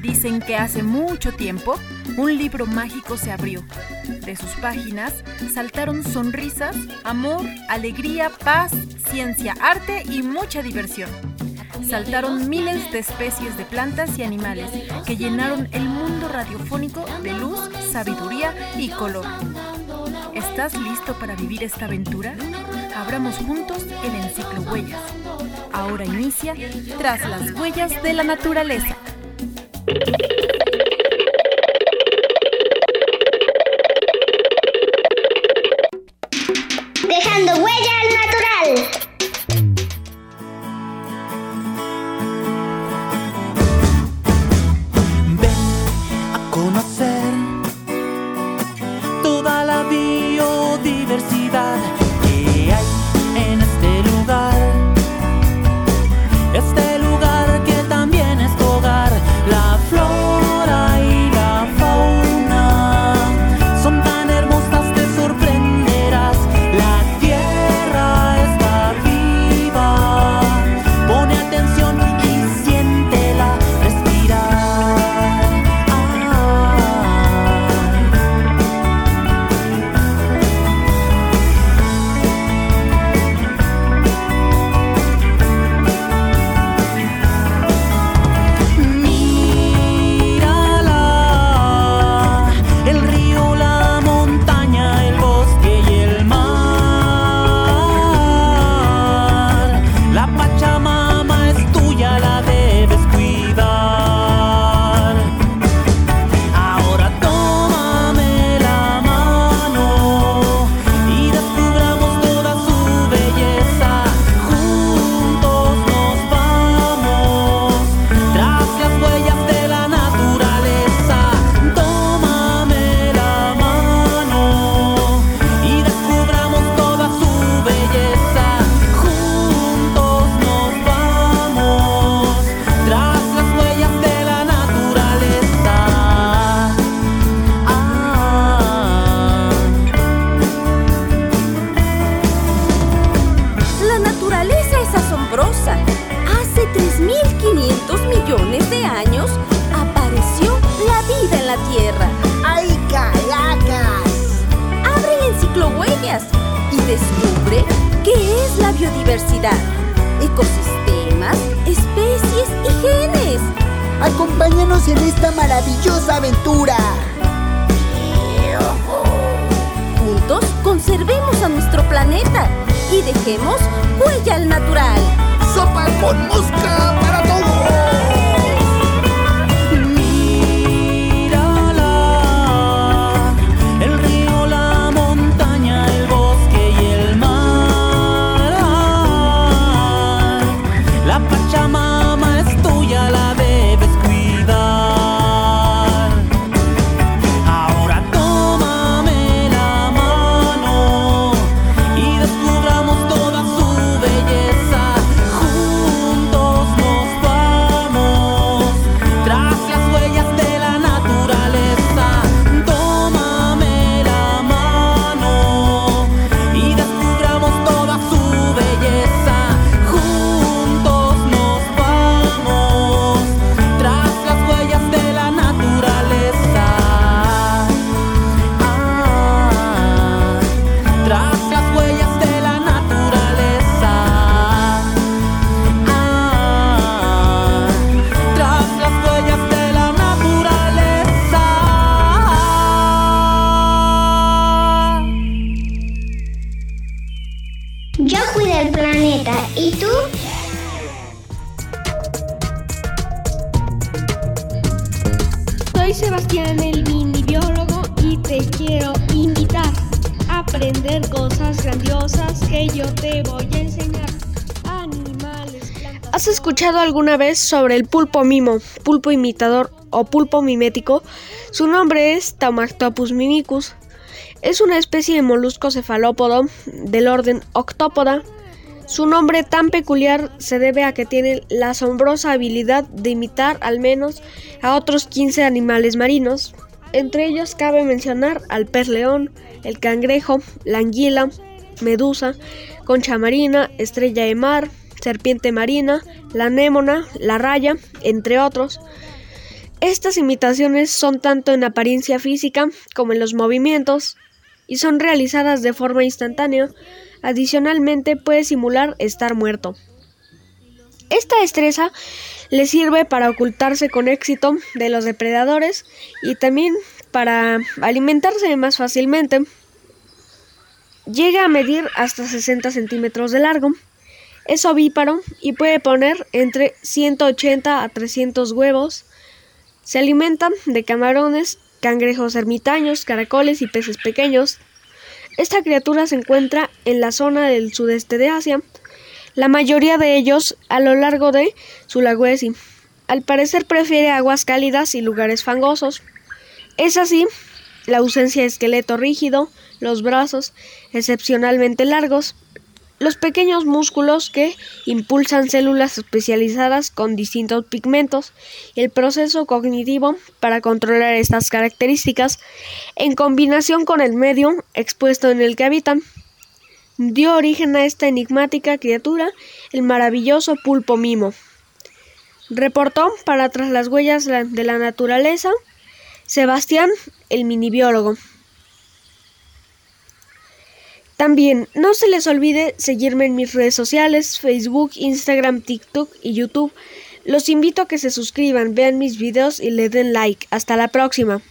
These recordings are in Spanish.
Dicen que hace mucho tiempo un libro mágico se abrió. De sus páginas saltaron sonrisas, amor, alegría, paz, ciencia, arte y mucha diversión. Saltaron miles de especies de plantas y animales que llenaron el mundo radiofónico de luz, sabiduría y color. ¿Estás listo para vivir esta aventura? Abramos juntos el enciclo Huellas. Ahora inicia Tras las huellas de la naturaleza. ¿Has escuchado alguna vez sobre el pulpo mimo, pulpo imitador o pulpo mimético? Su nombre es Taumactopus mimicus. Es una especie de molusco cefalópodo del orden Octopoda. Su nombre tan peculiar se debe a que tiene la asombrosa habilidad de imitar al menos a otros 15 animales marinos. Entre ellos cabe mencionar al pez león, el cangrejo, la anguila, medusa, concha marina, estrella de mar, serpiente marina, la anémona, la raya, entre otros. Estas imitaciones son tanto en apariencia física como en los movimientos y son realizadas de forma instantánea. Adicionalmente puede simular estar muerto. Esta destreza le sirve para ocultarse con éxito de los depredadores y también para alimentarse más fácilmente. Llega a medir hasta 60 centímetros de largo. Es ovíparo y puede poner entre 180 a 300 huevos. Se alimenta de camarones, cangrejos ermitaños, caracoles y peces pequeños. Esta criatura se encuentra en la zona del sudeste de Asia, la mayoría de ellos a lo largo de Sulawesi. Al parecer prefiere aguas cálidas y lugares fangosos. Es así la ausencia de esqueleto rígido, los brazos excepcionalmente largos, los pequeños músculos que impulsan células especializadas con distintos pigmentos y el proceso cognitivo para controlar estas características en combinación con el medio expuesto en el que habitan dio origen a esta enigmática criatura, el maravilloso pulpo mimo. Reportó para Tras las huellas de la naturaleza Sebastián, el minibiólogo. También no se les olvide seguirme en mis redes sociales, Facebook, Instagram, TikTok y YouTube. Los invito a que se suscriban, vean mis videos y le den like. Hasta la próxima.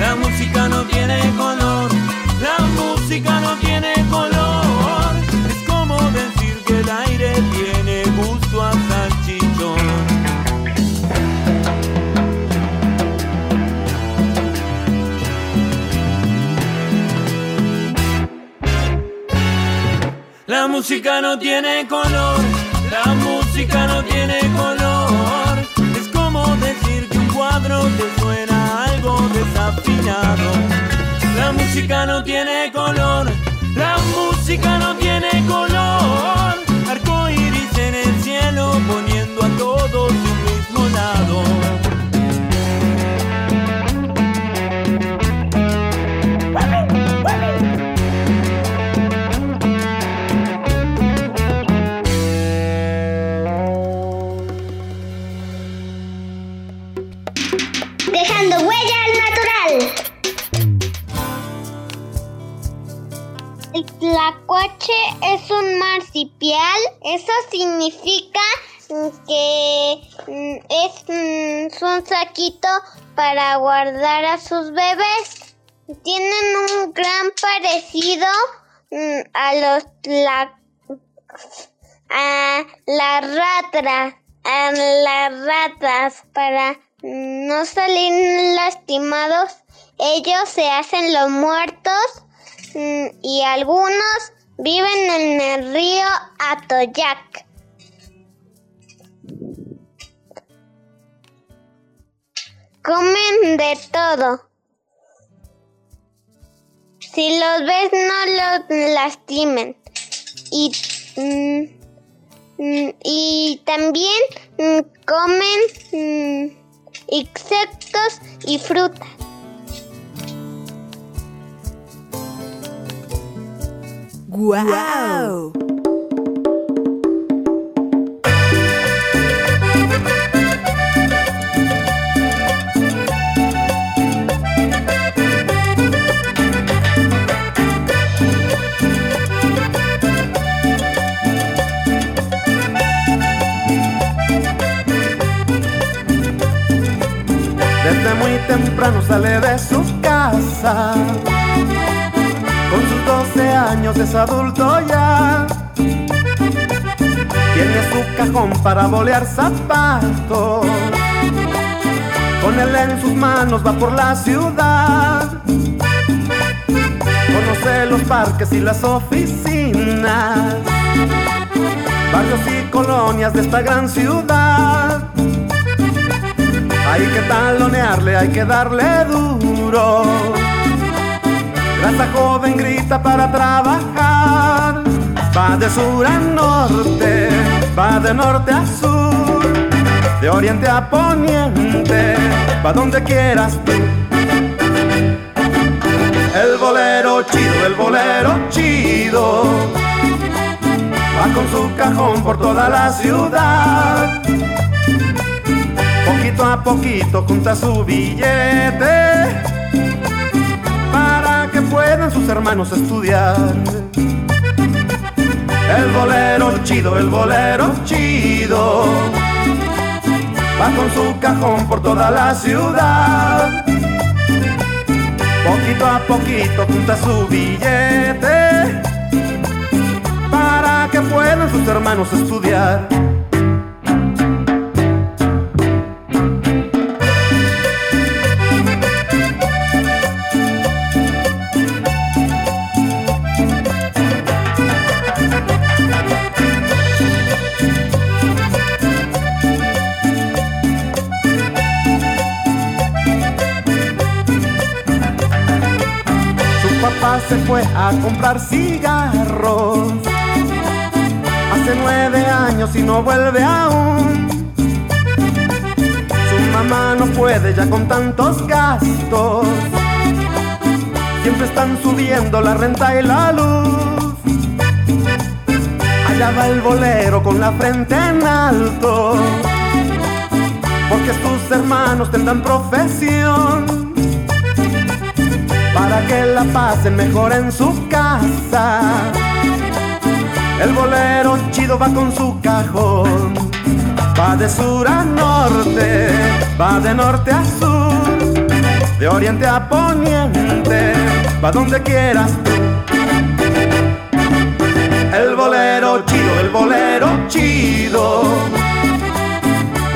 La música no tiene color, la música no tiene color. Es como decir que el aire tiene gusto a salchichón. La música no tiene color, la música no tiene La música no tiene color, la música no tiene Eso significa que mm, es, mm, un saquito para guardar a sus bebés. Tienen un gran parecido mm, a los la, a las ratas, a las ratas para no salir lastimados. Ellos se hacen los muertos y algunos viven en el río Atoyac. Comen de todo. Si los ves no los lastimen. Y, mm, mm, y también mm, comen insectos y frutas. ¡Guau! Desde muy temprano sale de su casa. Con sus 12 años es adulto ya. Tiene su cajón para bolear zapatos. Con él en sus manos va por la ciudad. Conoce los parques y las oficinas. Barrios y colonias de esta gran ciudad. Hay que talonearle, hay que darle duro. Raza joven grita para trabajar. Va de sur a norte, va de norte a sur, de oriente a poniente, va donde quieras. El bolero chido, el bolero chido, va con su cajón por toda la ciudad poquito a poquito junta su billete sus hermanos estudiar. El bolero chido, el bolero chido, va con su cajón por toda la ciudad. Poquito a poquito junta su billete para que puedan sus hermanos estudiar. Se fue a comprar cigarros. Hace nueve años y no vuelve aún. Su mamá no puede ya con tantos gastos. Siempre están subiendo la renta y la luz. Allá va el bolero con la frente en alto. Porque sus hermanos tendrán profesión para que la pasen mejor en su casa. El bolero chido va con su cajón, va de sur a norte, va de norte a sur, de oriente a poniente, va donde quieras. El bolero chido, el bolero chido,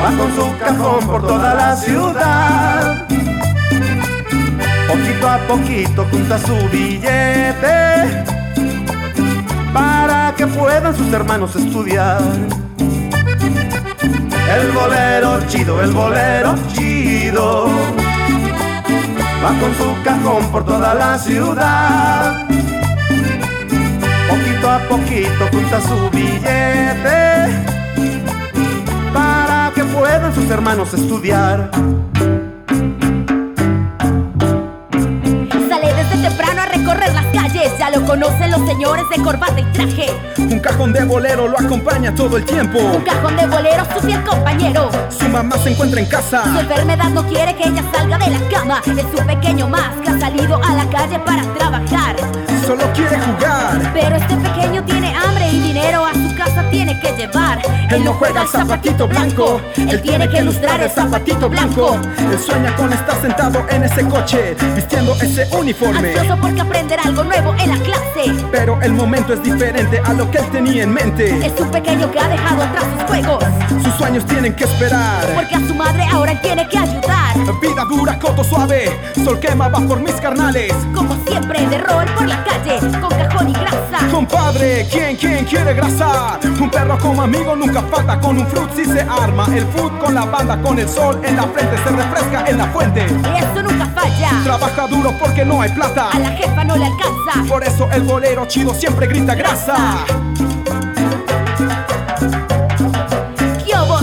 va con su cajón por toda la ciudad Poquito a poquito junta su billete para que puedan sus hermanos estudiar. El bolero chido, el bolero chido, va con su cajón por toda la ciudad. Poquito a poquito junta su billete para que puedan sus hermanos estudiar. Ya lo conocen los señores de corbata y traje. Un cajón de bolero lo acompaña todo el tiempo. Un cajón de bolero, su fiel compañero. Su mamá se encuentra en casa. Su enfermedad no quiere que ella salga de la cama. Es su pequeño más que ha salido a la calle para trabajar. Solo quiere jugar. Pero este pequeño tiene hambre y dinero a su casa tiene que llevar. Él no juega el zapatito blanco, él tiene que ilustrar el zapatito blanco. Él sueña con estar sentado en ese coche, vistiendo ese uniforme. Ansioso porque aprender algo nuevo en la clase. Pero el momento es diferente a lo que él tenía en mente. Es un pequeño que ha dejado atrás sus juegos. Sus sueños tienen que esperar. Porque a su madre ahora él tiene que ayudar. Vida dura, coto suave, sol quema va por mis carnales. Como siempre, de rol por la calle, Compadre, ¿quién, quién quiere grasa? Un perro como amigo nunca falta, con un fruit si se arma. El food con la banda, con el sol en la frente, se refresca en la fuente. Eso nunca falla. Trabaja duro porque no hay plata. A la jefa no le alcanza. Por eso el bolero chido siempre grita grasa.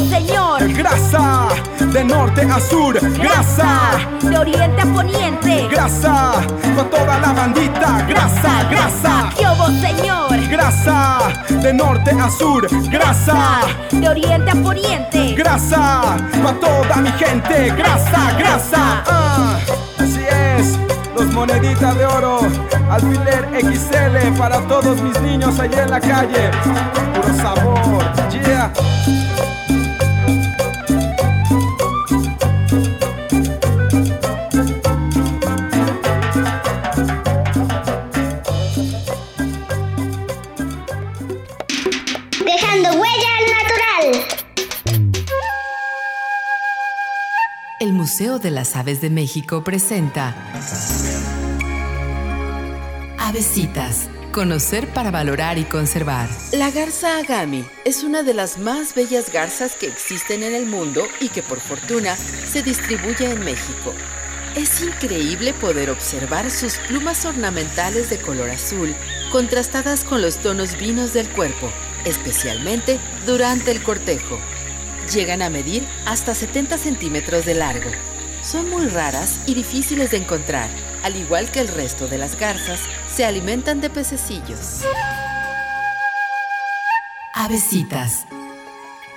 señor. Grasa, de norte a sur. Grasa, de oriente a poniente. Grasa, con toda la bandita. Grasa, grasa. grasa. señor. Grasa, de norte a sur. Grasa, de oriente a poniente. Grasa, con toda mi gente. Grasa, grasa. Ah, así es. Los moneditas de oro, alfiler XL para todos mis niños allá en la calle. Puro sabor, yeah. Museo de las Aves de México presenta Avesitas. Conocer para valorar y conservar. La garza agami es una de las más bellas garzas que existen en el mundo y que por fortuna se distribuye en México. Es increíble poder observar sus plumas ornamentales de color azul contrastadas con los tonos vinos del cuerpo, especialmente durante el cortejo. Llegan a medir hasta 70 centímetros de largo. Son muy raras y difíciles de encontrar. Al igual que el resto de las garzas, se alimentan de pececillos. Avesitas.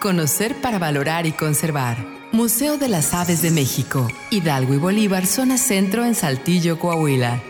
Conocer para valorar y conservar. Museo de las Aves de México. Hidalgo y Bolívar, zona centro en Saltillo, Coahuila.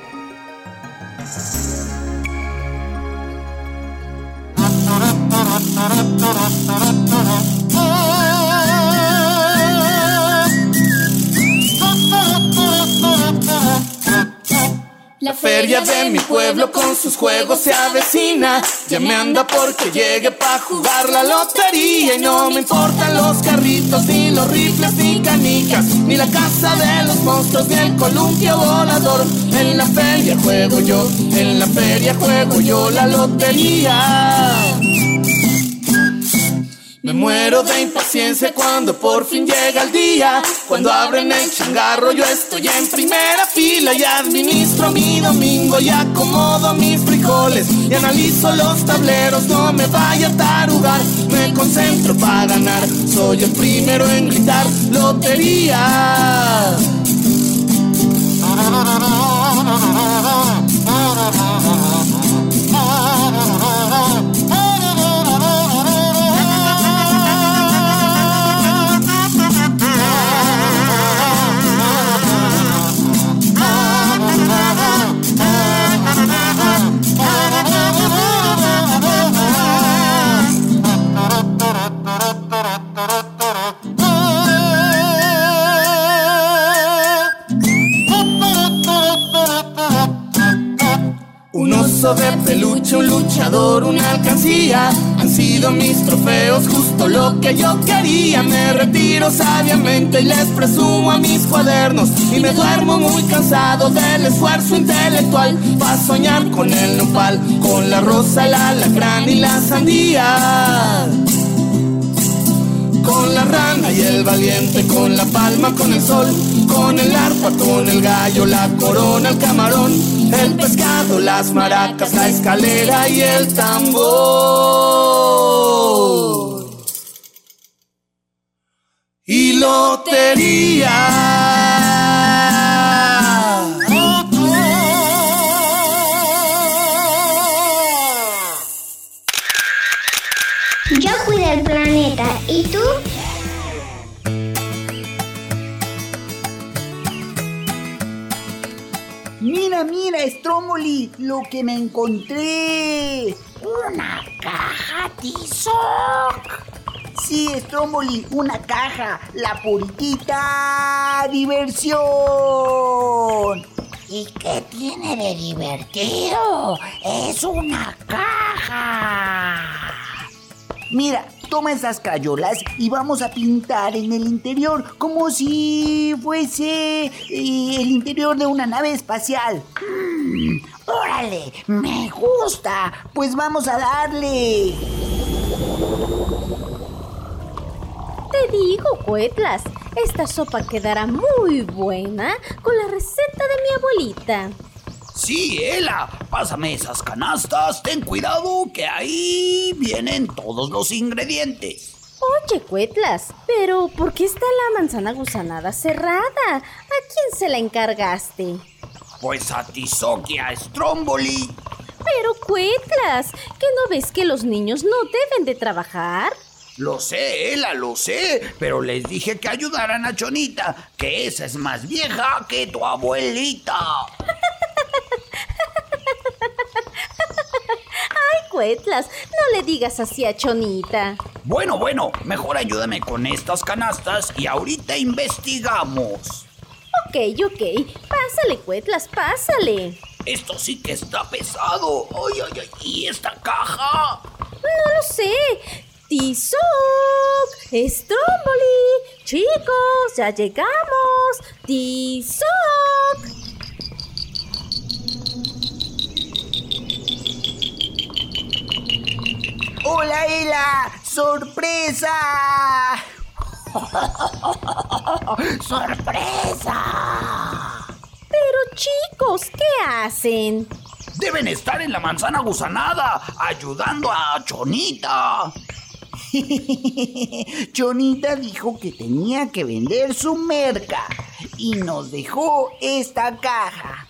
La feria de mi pueblo con sus juegos se avecina. Ya me anda porque llegue pa' jugar la lotería. Y no me importan los carritos, ni los rifles, ni canicas, ni la casa de los monstruos, ni el columpio volador. En la feria juego yo, en la feria juego yo la lotería. Me muero de impaciencia cuando por fin llega el día. Cuando abren el changarro, yo estoy en primera fila y administro mi domingo y acomodo mis frijoles. Y analizo los tableros, no me vaya a tarugar. Me concentro para ganar, soy el primero en gritar lotería. de peluche, un luchador, una alcancía. Han sido mis trofeos, justo lo que yo quería. Me retiro sabiamente y les presumo a mis cuadernos. Y me duermo muy cansado del esfuerzo intelectual. a soñar con el nopal, con la rosa, el alacrán y la sandía con la rana y el valiente, con la palma, con el sol, con el arpa, con el gallo, la corona, el camarón, el pescado, las maracas, la escalera y el tambor. Y lotería. Stromboli, lo que me encontré. Una caja Tizoc. Sí, Stromboli, una caja. La puritita diversión. ¿Y qué tiene de divertido? Es una caja. Mira, toma esas crayolas y vamos a pintar en el interior como si fuese eh, el interior de una nave espacial. Mm, órale, me gusta. Pues vamos a darle. Te digo, Cuetlas, esta sopa quedará muy buena con la receta de mi abuelita. Sí, Ela, pásame esas canastas. Ten cuidado que ahí vienen todos los ingredientes. Oye, Cuetlas, pero ¿por qué está la manzana gusanada cerrada? ¿A quién se la encargaste? Pues a Tizoki, a Stromboli. Pero, Cuetlas, ¿que no ves que los niños no deben de trabajar? Lo sé, Ela, lo sé, pero les dije que ayudaran a Chonita, que esa es más vieja que tu abuelita. No le digas así a Chonita. Bueno, bueno, mejor ayúdame con estas canastas y ahorita investigamos. Ok, ok, pásale, Cuetlas, pásale. Esto sí que está pesado. Ay, ay, ay, ¿y esta caja? No lo sé. Tizoc, Stromboli, chicos, ya llegamos. Tizoc. ¡Hola, Ela! ¡Sorpresa! ¡Sorpresa! Pero chicos, ¿qué hacen? Deben estar en la manzana gusanada, ayudando a Chonita. Chonita dijo que tenía que vender su merca y nos dejó esta caja.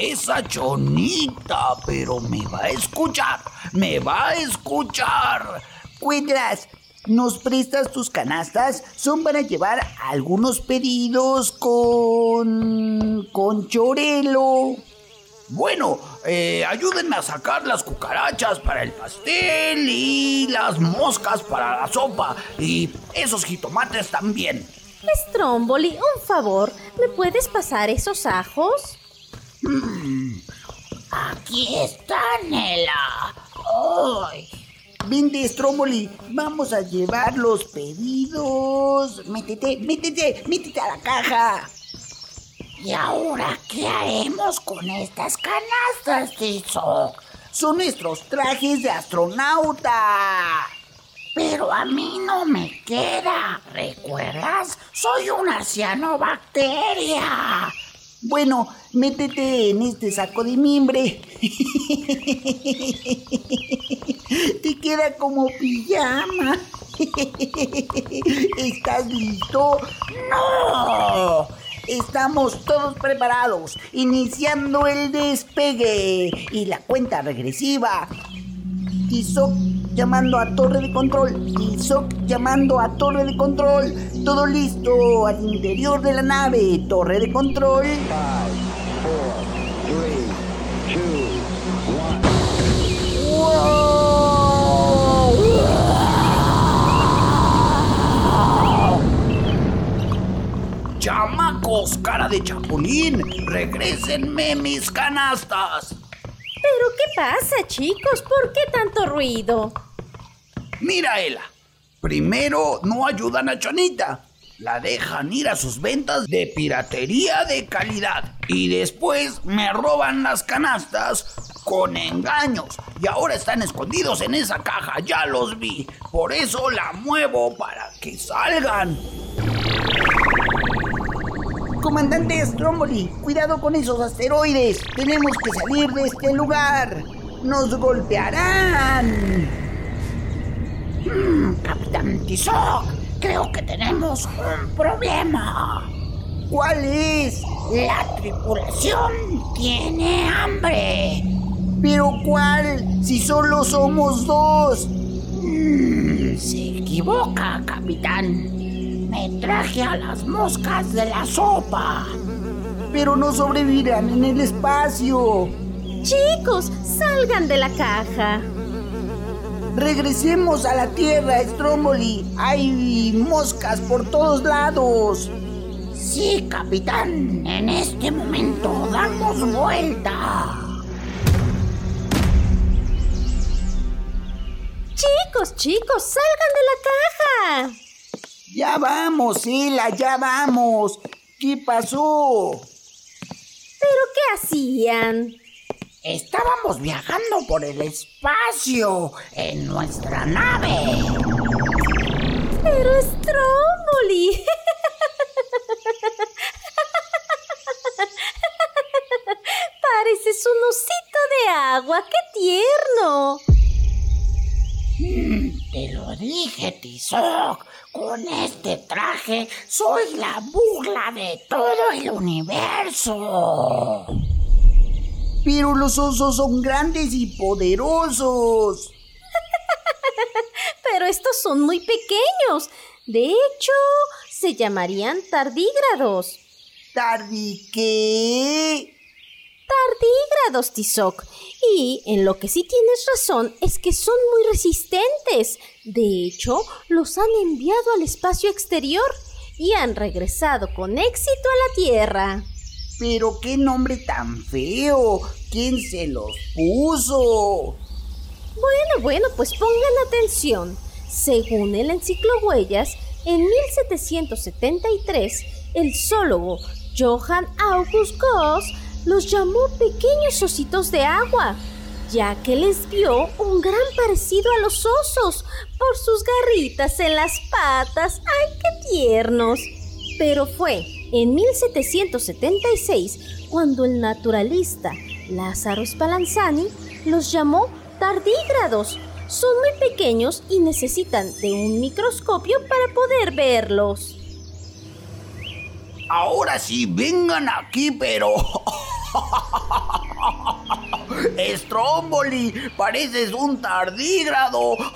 Esa chonita, pero me va a escuchar, me va a escuchar. Cuidras, ¿nos prestas tus canastas? Son para llevar algunos pedidos con... con chorelo. Bueno, eh, ayúdenme a sacar las cucarachas para el pastel y las moscas para la sopa y esos jitomates también. Stromboli, un favor, ¿me puedes pasar esos ajos? Aquí está, Nela. ¡Ay! Vente, Stromboli, vamos a llevar los pedidos. Métete, métete, métete a la caja. ¿Y ahora qué haremos con estas canastas, Tizoc? Son nuestros trajes de astronauta. Pero a mí no me queda. ¿Recuerdas? Soy una cianobacteria. Bueno, métete en este saco de mimbre. Te queda como pijama. ¿Estás listo? ¡No! Estamos todos preparados, iniciando el despegue y la cuenta regresiva. Tizoc llamando a torre de control. Tizoc llamando a torre de control. Todo listo al interior de la nave. Torre de control. ¡Chamacos, cara de chapulín! ¡Regrésenme mis canastas! ¿Pero qué pasa, chicos? ¿Por qué tanto ruido? Mira, Ela. Primero, no ayudan a Chonita. La dejan ir a sus ventas de piratería de calidad. Y después me roban las canastas con engaños. Y ahora están escondidos en esa caja. Ya los vi. Por eso la muevo para que salgan. Comandante Stromboli, cuidado con esos asteroides. Tenemos que salir de este lugar. Nos golpearán. Mm, Capitán Tizoc, creo que tenemos un problema. ¿Cuál es? La tripulación tiene hambre. ¿Pero cuál? Si solo somos dos. Mm, se equivoca, capitán. Me traje a las moscas de la sopa. pero no sobrevivirán en el espacio. Chicos, salgan de la caja. Regresemos a la Tierra, Stromboli. Hay moscas por todos lados. Sí, capitán. En este momento damos vuelta. Chicos, chicos, salgan de la caja. Ya vamos, Ela, ya vamos. ¿Qué pasó? ¿Pero qué hacían? Estábamos viajando por el espacio en nuestra nave. Pero Stromboli. Pareces un osito de agua. ¡Qué tierno! Mm, te lo dije, Tizoc. Con este traje soy la burla de todo el universo. Pero los osos son grandes y poderosos. Pero estos son muy pequeños. De hecho, se llamarían tardígrados. ¿Tardi qué? Tardígrados, Tizoc. Y en lo que sí tienes razón es que son muy resistentes. De hecho, los han enviado al espacio exterior y han regresado con éxito a la Tierra. Pero qué nombre tan feo. ¿Quién se los puso? Bueno, bueno, pues pongan atención. Según el Enciclohuellas, en 1773, el zoólogo Johann August Goss los llamó pequeños ositos de agua, ya que les vio un gran parecido a los osos por sus garritas en las patas. ¡Ay, qué tiernos! Pero fue en 1776 cuando el naturalista Lázaro Spallanzani los llamó tardígrados. Son muy pequeños y necesitan de un microscopio para poder verlos. Ahora sí, vengan aquí, pero... Stromboli, pareces un tardígrado.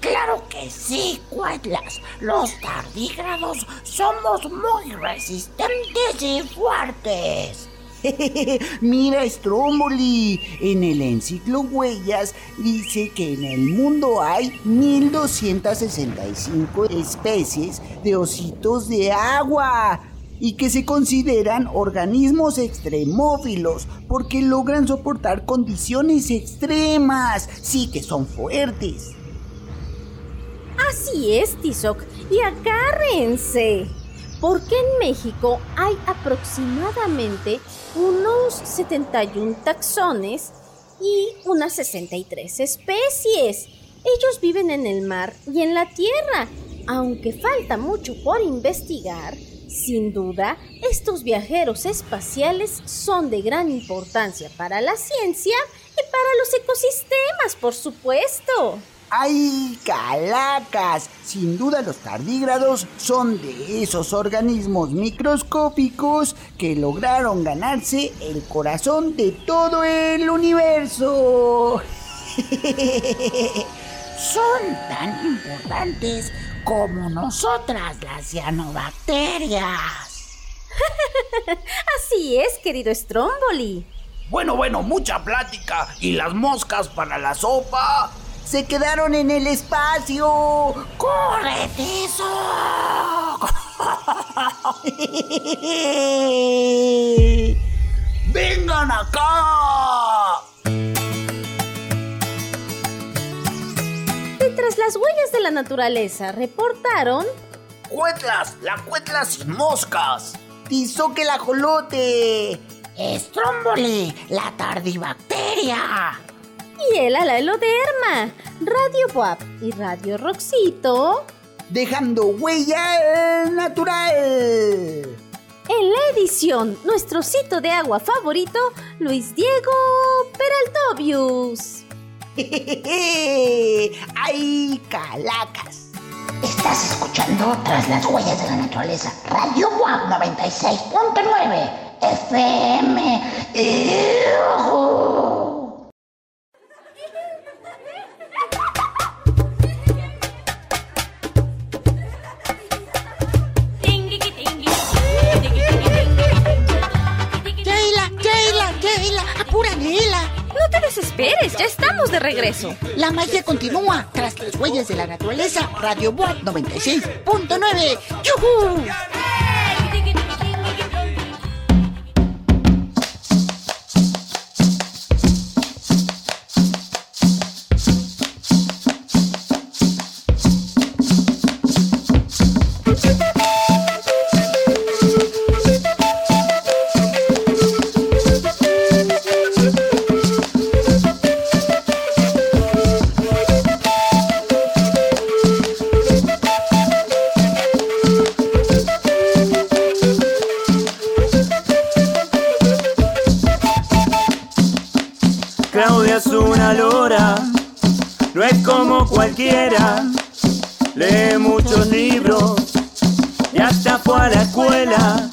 Claro que sí, Cuetlas. Los tardígrados somos muy resistentes y fuertes. Mira, Stromboli, en el enciclo Huellas dice que en el mundo hay 1265 especies de ositos de agua y que se consideran organismos extremófilos porque logran soportar condiciones extremas. Sí que son fuertes. Así es, Tizoc, y agárrense porque en México hay aproximadamente unos 71 taxones y unas 63 especies. Ellos viven en el mar y en la tierra. Aunque falta mucho por investigar, sin duda, estos viajeros espaciales son de gran importancia para la ciencia y para los ecosistemas, por supuesto. ¡Ay, calacas! Sin duda los tardígrados son de esos organismos microscópicos que lograron ganarse el corazón de todo el universo. son tan importantes como nosotras las cianobacterias. Así es, querido Stromboli. Bueno, bueno, mucha plática. ¿Y las moscas para la sopa? Se quedaron en el espacio. ¡Corre, eso! ¡Vengan acá! Mientras las huellas de la naturaleza reportaron... ¡Cuetlas! ¡La cuetla sin moscas! ¡Tizoque el ajolote! ¡Stromboli! ¡La tardibacteria! Y el Alaloderma, Radio Boab y Radio Roxito. Dejando huella natural. En la edición, nuestro sitio de agua favorito, Luis Diego Peraltobius. ¡Ay, calacas! Estás escuchando Tras las huellas de la naturaleza, Radio Boab 96.9 FM. No te desesperes, ya estamos de regreso. La magia continúa tras las huellas de la naturaleza. Radio Boa 96.9. ¡Yuhu! Es una lora, no es como cualquiera. Lee muchos libros y hasta fue a la escuela.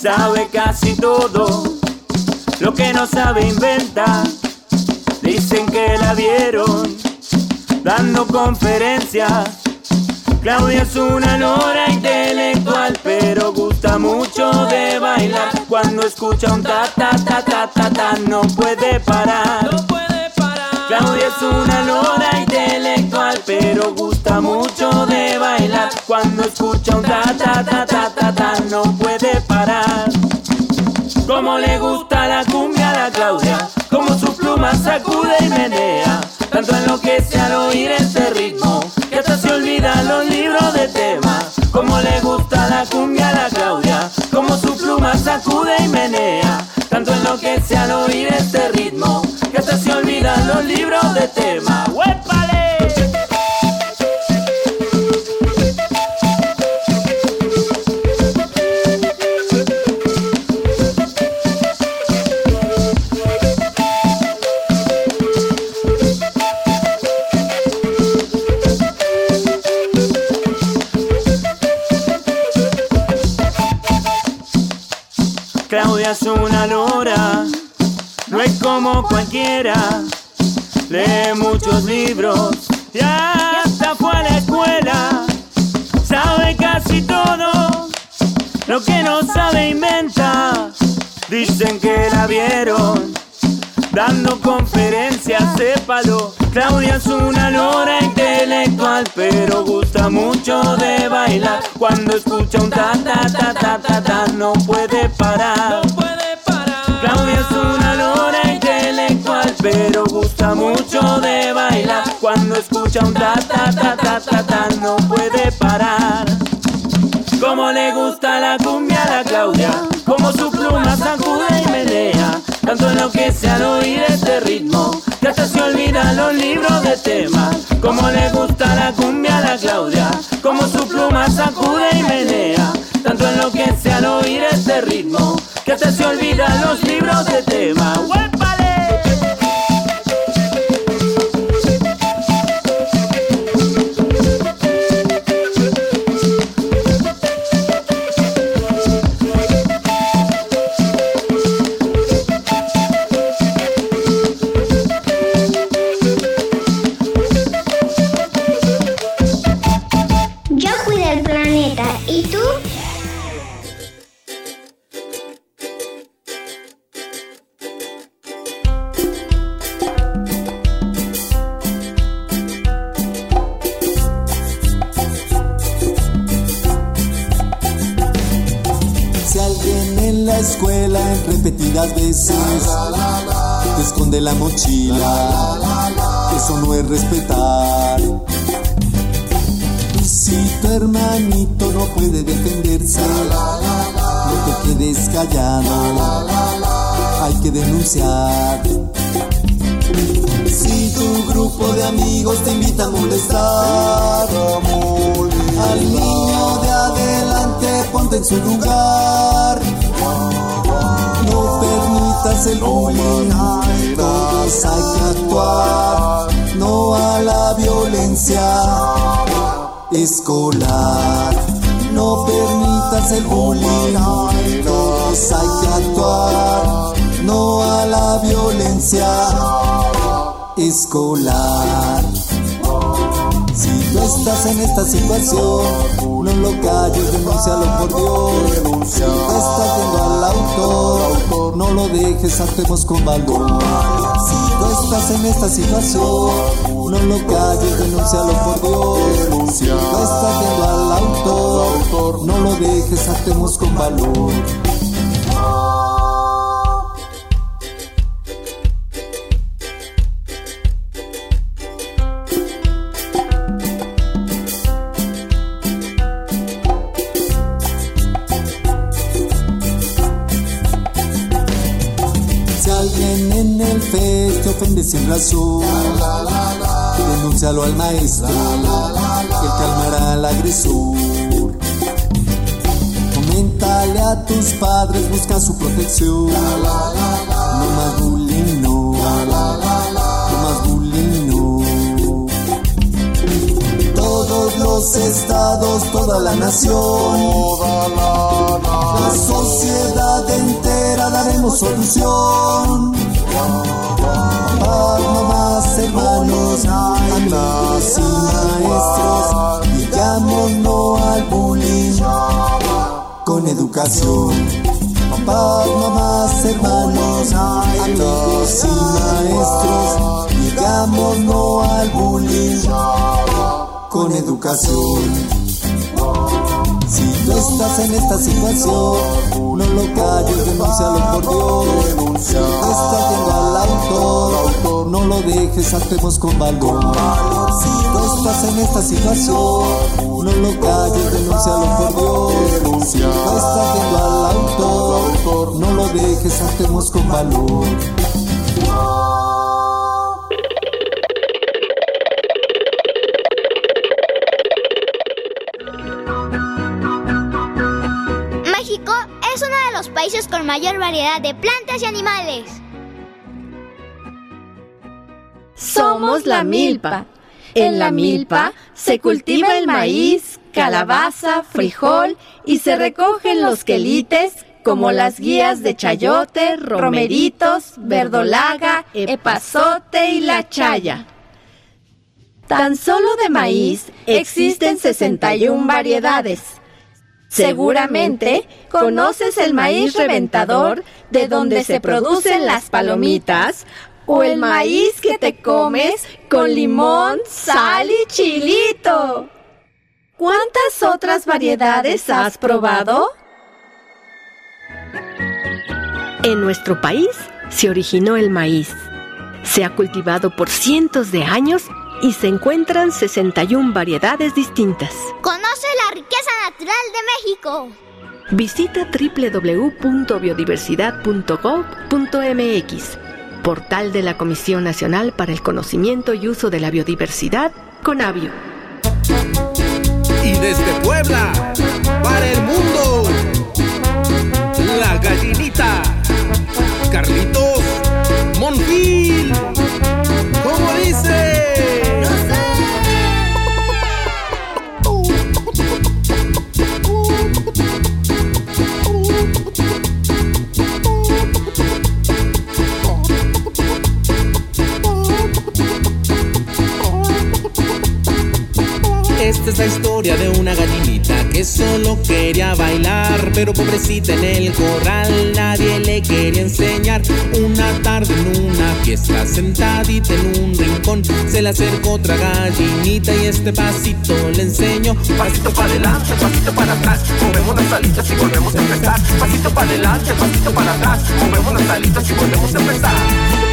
Sabe casi todo, lo que no sabe inventa. Dicen que la vieron dando conferencias. Claudia es una lora intelectual, pero gusta mucho de bailar. Cuando escucha un ta ta ta ta ta ta, no puede parar. No puede parar. Claudia es una lora intelectual, pero gusta mucho de bailar. Cuando escucha un ta ta ta ta ta ta, no puede parar. Como le gusta la cumbia a la Claudia, como su pluma sacude y menea. Tanto enloquece al oír este ritmo, que hasta se olvida los libros de tema. Como le gusta la cumbia a la Claudia, como su pluma sacude y menea. Tanto enloquece al oír este ritmo, que hasta se olvidan los libros de tema. Es una lora, no es como cualquiera. Lee muchos libros y hasta fue a la escuela. Sabe casi todo, lo que no sabe inventa. Dicen que la vieron dando conferencias, sépalo. Claudia es una lora intelectual, pero gusta mucho de bailar. Cuando escucha un ta ta ta ta ta ta, no puede parar. Claudia es una lora intelectual, pero gusta mucho de bailar. Cuando escucha un ta ta ta ta ta ta, no puede parar. Como le gusta la cumbia a la Claudia, como su pluma sacude y menea. Tanto enloquece al oír este ritmo, que hasta se olvida los libros de tema. Como le gusta la cumbia a la Claudia, como su pluma sacude y menea. Tanto enloquece al oír este ritmo, que hasta se olvida los libros de tema. Callado, hay que denunciar. Si tu grupo de amigos te invita a molestar, al niño de adelante ponte en su lugar. No permitas el bullying, todos hay que actuar. No a la violencia escolar. No permitas el bullying, hay que actuar. No a la violencia escolar. Si tú estás en esta situación, no lo calles, denúncialo por Dios. Si tú estás viendo al autor, no lo dejes dejes, actuemos con valor. Si tú estás en esta situación, no lo calles, denúncialo por Dios. Si tú estás viendo al autor, no lo dejes, actuemos con valor. Sin razón, denúncialo al maestro, que calmará al agresor. Coméntale a tus padres, busca su protección. No más los estados, toda la nación. La sociedad entera daremos solución. Mamás, hermanos, amigos y maestros, digamos no al bullying con educación. Papás, mamás, hermanos, amigos y maestros, digamos no al bullying con educación. Si tú estás en esta situación, no lo calles, denúncialo por Dios. Si tú estás viendo al autor, no lo dejes, actuemos con valor. Si tú estás en esta situación, no lo calles, denúncialo por Dios. Si viendo al autor, no lo dejes, actuemos con valor. Con mayor variedad de plantas y animales. Somos la milpa. En la milpa se cultiva el maíz, calabaza, frijol y se recogen los quelites como las guías de chayote, romeritos, verdolaga, epazote y la chaya. Tan solo de maíz existen 61 variedades. Seguramente conoces el maíz reventador de donde se producen las palomitas o el maíz que te comes con limón, sal y chilito. ¿Cuántas otras variedades has probado? En nuestro país se originó el maíz. Se ha cultivado por cientos de años y se encuentran 61 variedades distintas. Conoce la riqueza natural de México. Visita www.biodiversidad.gov.mx, portal de la Comisión Nacional para el Conocimiento y Uso de la Biodiversidad, CONABIO. Y desde Puebla, para el mundo, la gallinita, Carlitos Esta historia de una gallinita que solo quería bailar, pero pobrecita en el corral nadie le quería enseñar. Una tarde en una fiesta, sentadita en un rincón, se le acercó otra gallinita y este pasito le enseñó. Pasito para adelante, pasito para atrás, movemos las alitas y volvemos a empezar. Pasito para adelante, pasito para atrás, movemos las alitas y volvemos a empezar.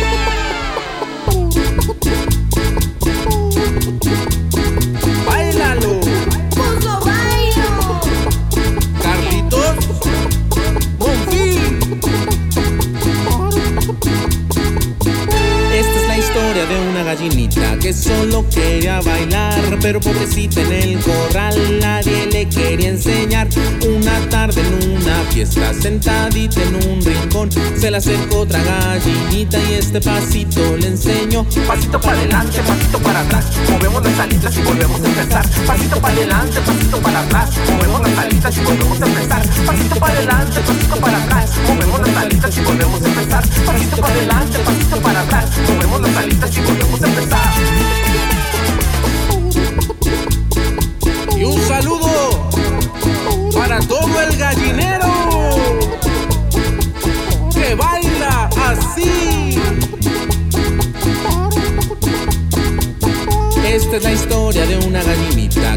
Gallinita que solo quería bailar, pero pobrecita en el corral nadie le quería enseñar. Una tarde en una fiesta, sentadita en un rincón, se le acercó otra gallinita y este pasito le enseñó. Pasito para adelante, pasito para atrás, movemos las alitas y volvemos a empezar. Pasito para adelante, pasito para atrás, movemos las alitas y volvemos a empezar. Pasito para adelante, pasito para atrás, movemos las alitas y volvemos a empezar. Pasito para adelante, pasito para atrás, movemos las alitas y volvemos a empezar vamos a empezar. Y un saludo para todo el gallinero que baila así.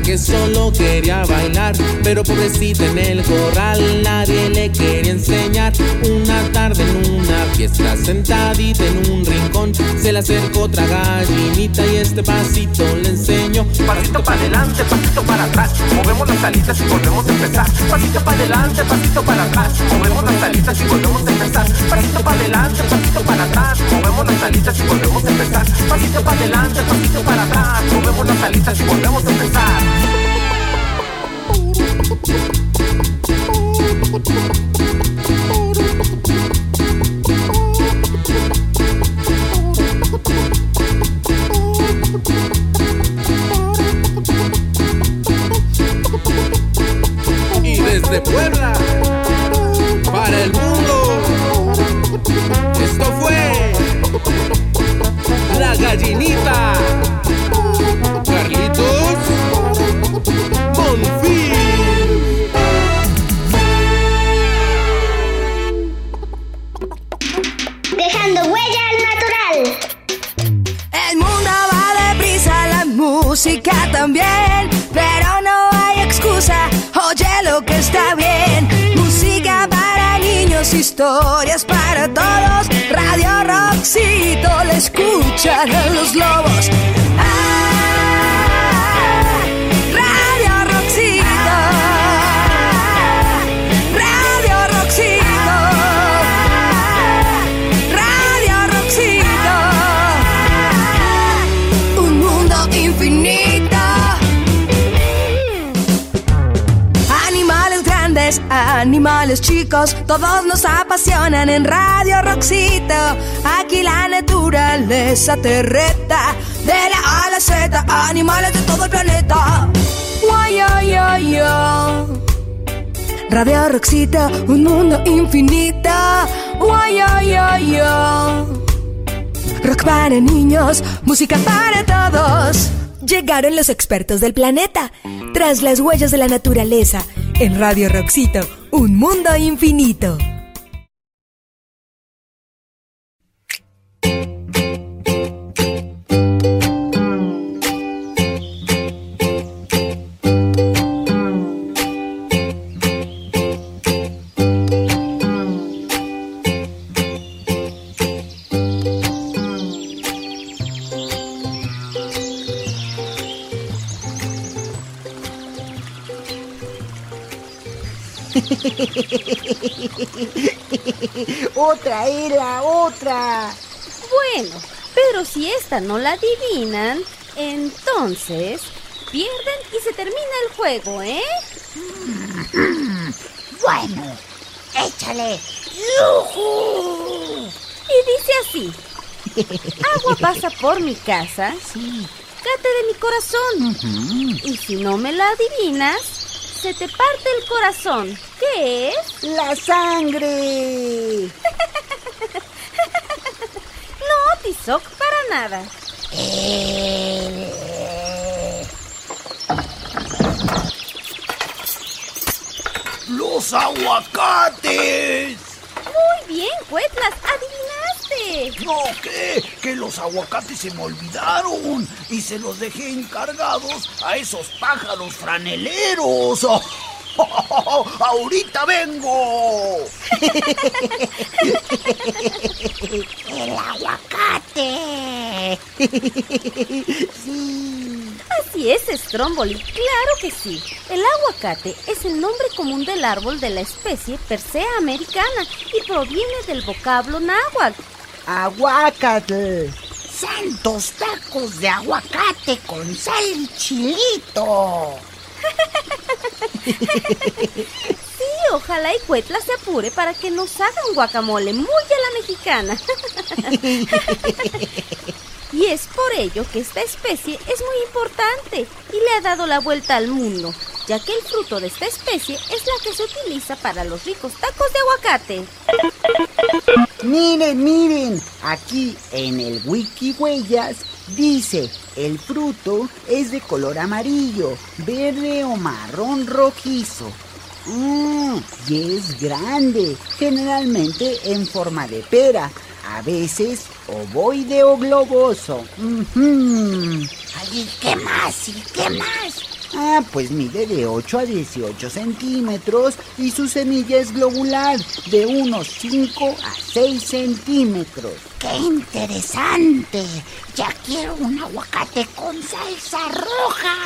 Que solo quería bailar, pero pobrecita en el corral nadie le quería enseñar. Una tarde en una fiesta sentadita en un rincón se le acercó otra gallinita y este pasito le enseñó. Pasito para adelante, pasito para atrás, movemos las alitas y volvemos a empezar. Pasito para adelante, pasito para atrás, movemos las alitas y volvemos a empezar. Pasito para adelante, pasito para atrás, movemos las alitas y volvemos a empezar. Pasito para adelante, pasito para atrás, movemos las alitas y volvemos a empezar. Y desde Puebla, historias para todos, Radio Roxito le escuchan los lobos. Todos nos apasionan en Radio Roxito. Aquí la naturaleza te reta, de la A a la Z, animales de todo el planeta. Ay, ay, ay. Radio Roxito, un mundo infinito. Ay. Rock para niños, música para todos. Llegaron los expertos del planeta, tras las huellas de la naturaleza, en Radio Roxito, un mundo infinito. otra era, otra. Bueno, pero si esta no la adivinan, entonces pierden y se termina el juego, ¿eh? Bueno, échale. Y dice así. Agua pasa por mi casa. Sí. Cate de mi corazón. Y si no me la adivinas, se te parte el corazón. ¿Qué es? La sangre. No, Tizoc, para nada. ¡Los aguacates! Muy bien, Cuetlas, adivinaste. No, ¿qué? Que los aguacates se me olvidaron y se los dejé encargados a esos pájaros franeleros. ¡Ahorita vengo! El aguacate. Así es, Stromboli, claro que sí. El aguacate es el nombre común del árbol de la especie Persea americana y proviene del vocablo náhuatl. Aguacate. Santos tacos de aguacate con sal y chilito. Sí, ojalá y Cuetla se apure para que nos haga un guacamole muy a la mexicana. Y es por ello que esta especie es muy importante y le ha dado la vuelta al mundo, ya que el fruto de esta especie es la que se utiliza para los ricos tacos de aguacate. Miren, miren, aquí en el Wiki Huellas dice, el fruto es de color amarillo, verde o marrón rojizo. Mm, y es grande, generalmente en forma de pera, a veces ovoide o globoso. Ujú. Ay, ¿y qué más? ¿Y qué más? Ah, pues mide de 8 a 18 centímetros y su semilla es globular, de unos 5 a 6 centímetros. ¡Qué interesante! Ya quiero un aguacate con salsa roja.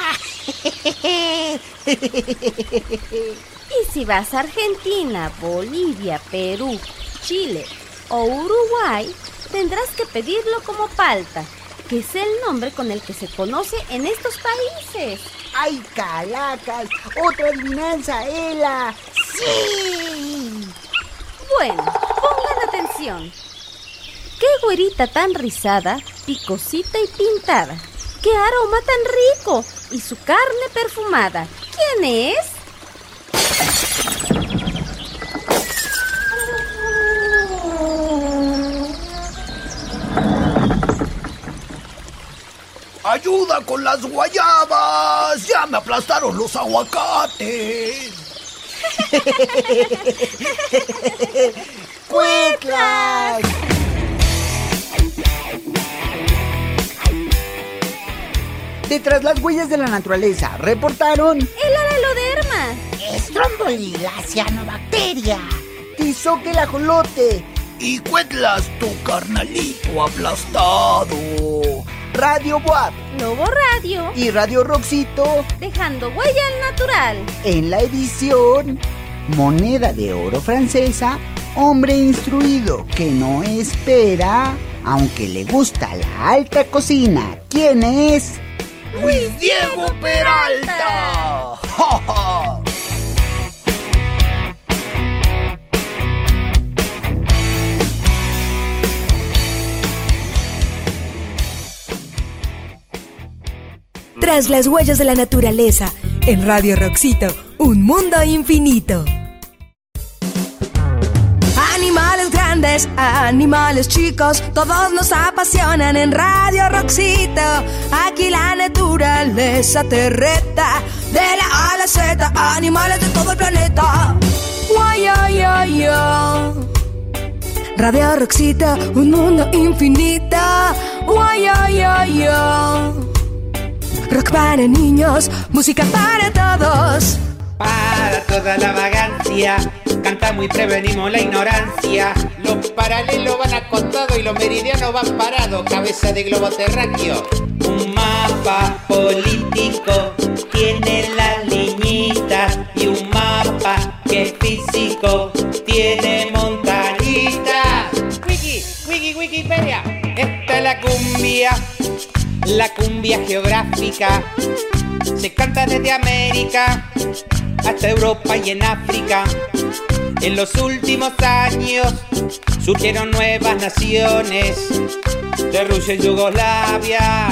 Y si vas a Argentina, Bolivia, Perú, Chile o Uruguay, tendrás que pedirlo como palta, que es el nombre con el que se conoce en estos países. ¡Ay, calacas! ¡Otra adivinanza, Ela! ¡Sí! Bueno, pongan atención. ¡Qué güerita tan rizada, picosita y pintada! ¡Qué aroma tan rico! Y su carne perfumada. ¿Quién es? ¡Ayuda con las guayabas! ¡Ya me aplastaron los aguacates! ¡Cueclas! Detrás las huellas de la naturaleza, reportaron El araloderma. Estrombolilia cianobacteria. Tizoque el ajolote. Y cuetlas tu carnalito aplastado. Radio Boab. Lobo Radio. Y Radio Roxito. Dejando huella al natural. En la edición Moneda de Oro Francesa, hombre instruido que no espera, aunque le gusta la alta cocina. ¿Quién es? Luis Diego Peralta. ¡Ja, Tras las huellas de la naturaleza, en Radio Roxito, un mundo infinito. Animales grandes, animales chicos, todos nos apasionan en Radio Roxito. Aquí la naturaleza te reta, de la A a la Z, animales de todo el planeta. Guay, ay, ay. Radio Roxito, un mundo infinito. Guay, ay, ay, ay. Rock para niños, música para todos. Para toda la vagancia, cantamos y prevenimos la ignorancia. Los paralelos van acotados y los meridianos van parados. Cabeza de globo terráqueo. Un mapa político tiene las liñitas y un mapa que es físico tiene montañitas. Wiki, wiki, Wikipedia. Esta es la cumbia, la cumbia geográfica. Se canta desde América hasta Europa y en África. En los últimos años surgieron nuevas naciones de Rusia y Yugoslavia,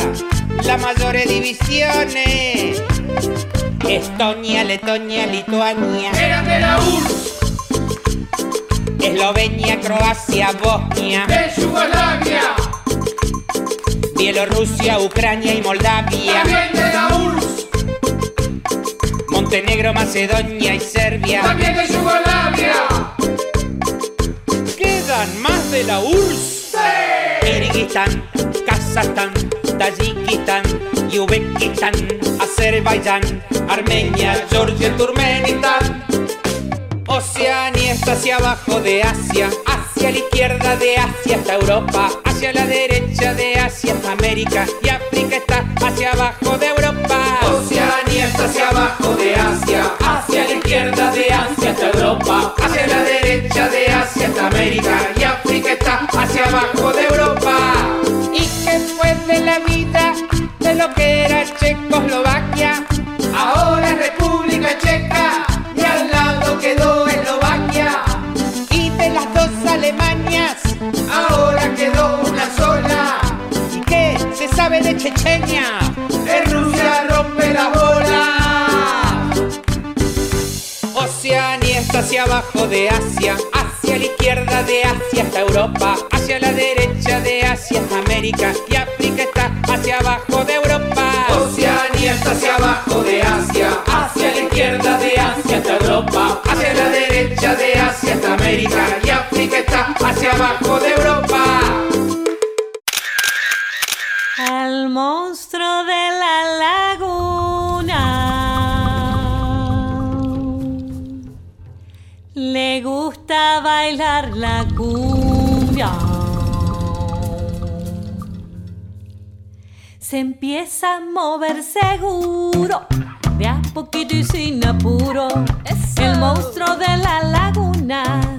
las mayores divisiones. Estonia, Letonia, Lituania. Eran de la URSS, Eslovenia, Croacia, Bosnia. de Yugoslavia, Bielorrusia, Ucrania y Moldavia. también de la URSS, Montenegro, Macedonia y Serbia. también de Yugoslavia. ¿Quedan más de la URSS? Kirguistán, Kazajstán, Tayikistán, y Uzbekistán, Azerbaiyán, Armenia, Georgia, Turkmenistán. Oceanía está hacia abajo de Asia, hacia la izquierda de Asia hasta Europa, hacia la derecha de Asia hasta América y África está hacia abajo de Europa. Oceanía está hacia abajo de Asia, hacia la izquierda de Asia hasta Europa, hacia la derecha de Asia hasta América y África está hacia abajo de Europa. ¿Y qué fue de la vida de lo que era Checoslovaquia? Ahora es República Checa Ahora quedó una sola. ¿y qué se sabe de Chechenia? De Rusia rompe la bola. Oceanía está hacia abajo de Asia, hacia la izquierda de Asia hasta Europa, hacia la derecha de Asia hasta América y África está hacia abajo de Europa. Oceanía está hacia abajo de Asia, hacia la izquierda de Asia hasta Europa, hacia la derecha de Asia hasta América hacia abajo de Europa. Al monstruo de la laguna le gusta bailar la cumbia. Se empieza a mover seguro, de a poquito y sin apuro. El monstruo de la laguna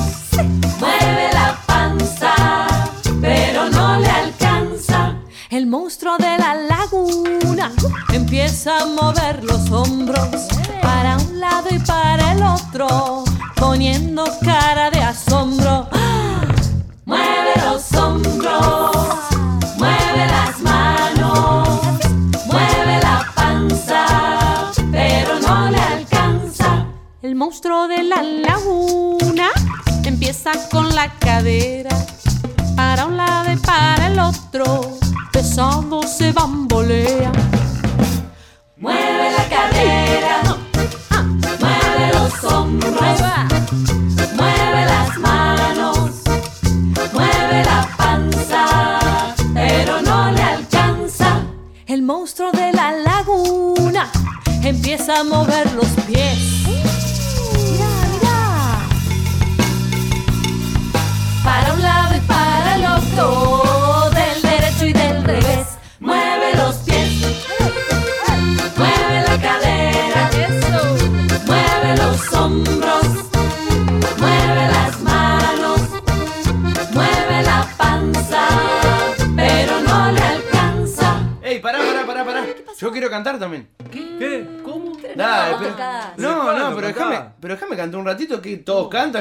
monstruo de la laguna empieza a mover los hombros para un lado y para el otro, poniendo cara de asombro.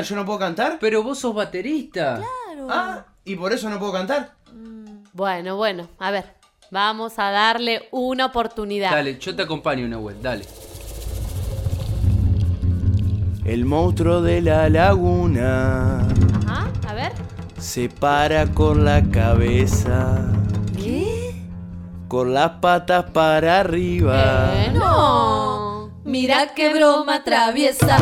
Yo no puedo cantar. Pero vos sos baterista. Ah, y por eso no puedo cantar. Bueno, bueno, a ver, vamos a darle una oportunidad. Dale, yo te acompaño, Nahuel, dale. El monstruo de la laguna Ajá, a ver. se para con la cabeza, ¿Qué? con las patas para arriba. No. Mira qué broma traviesa.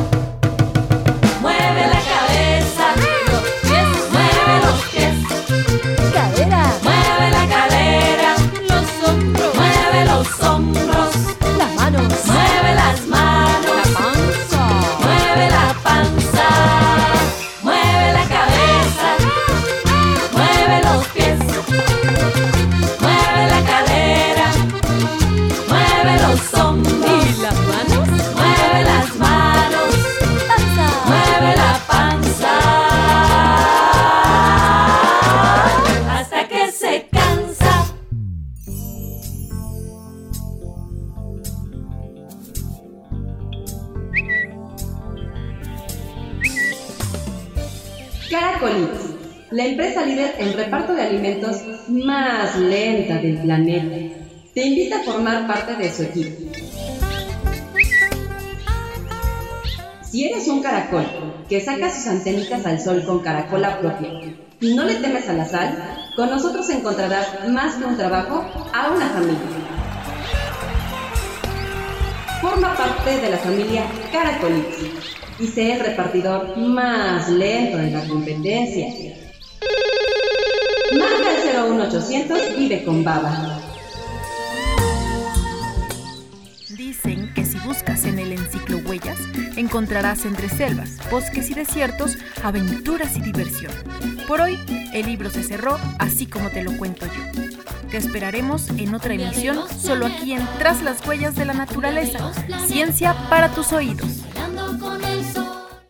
Si eres un caracol que saca sus antenitas al sol con caracola propia y no le temes a la sal, con nosotros encontrarás más que un trabajo a una familia. Forma parte de la familia Caracolits y sé el repartidor más lento de la competencia. Marca el 01800 Vive con Baba. Buscas en el enciclo huellas, encontrarás entre selvas, bosques y desiertos aventuras y diversión. Por hoy, el libro se cerró así como te lo cuento yo. Te esperaremos en otra emisión, solo aquí en Tras las huellas de la naturaleza, ciencia para tus oídos.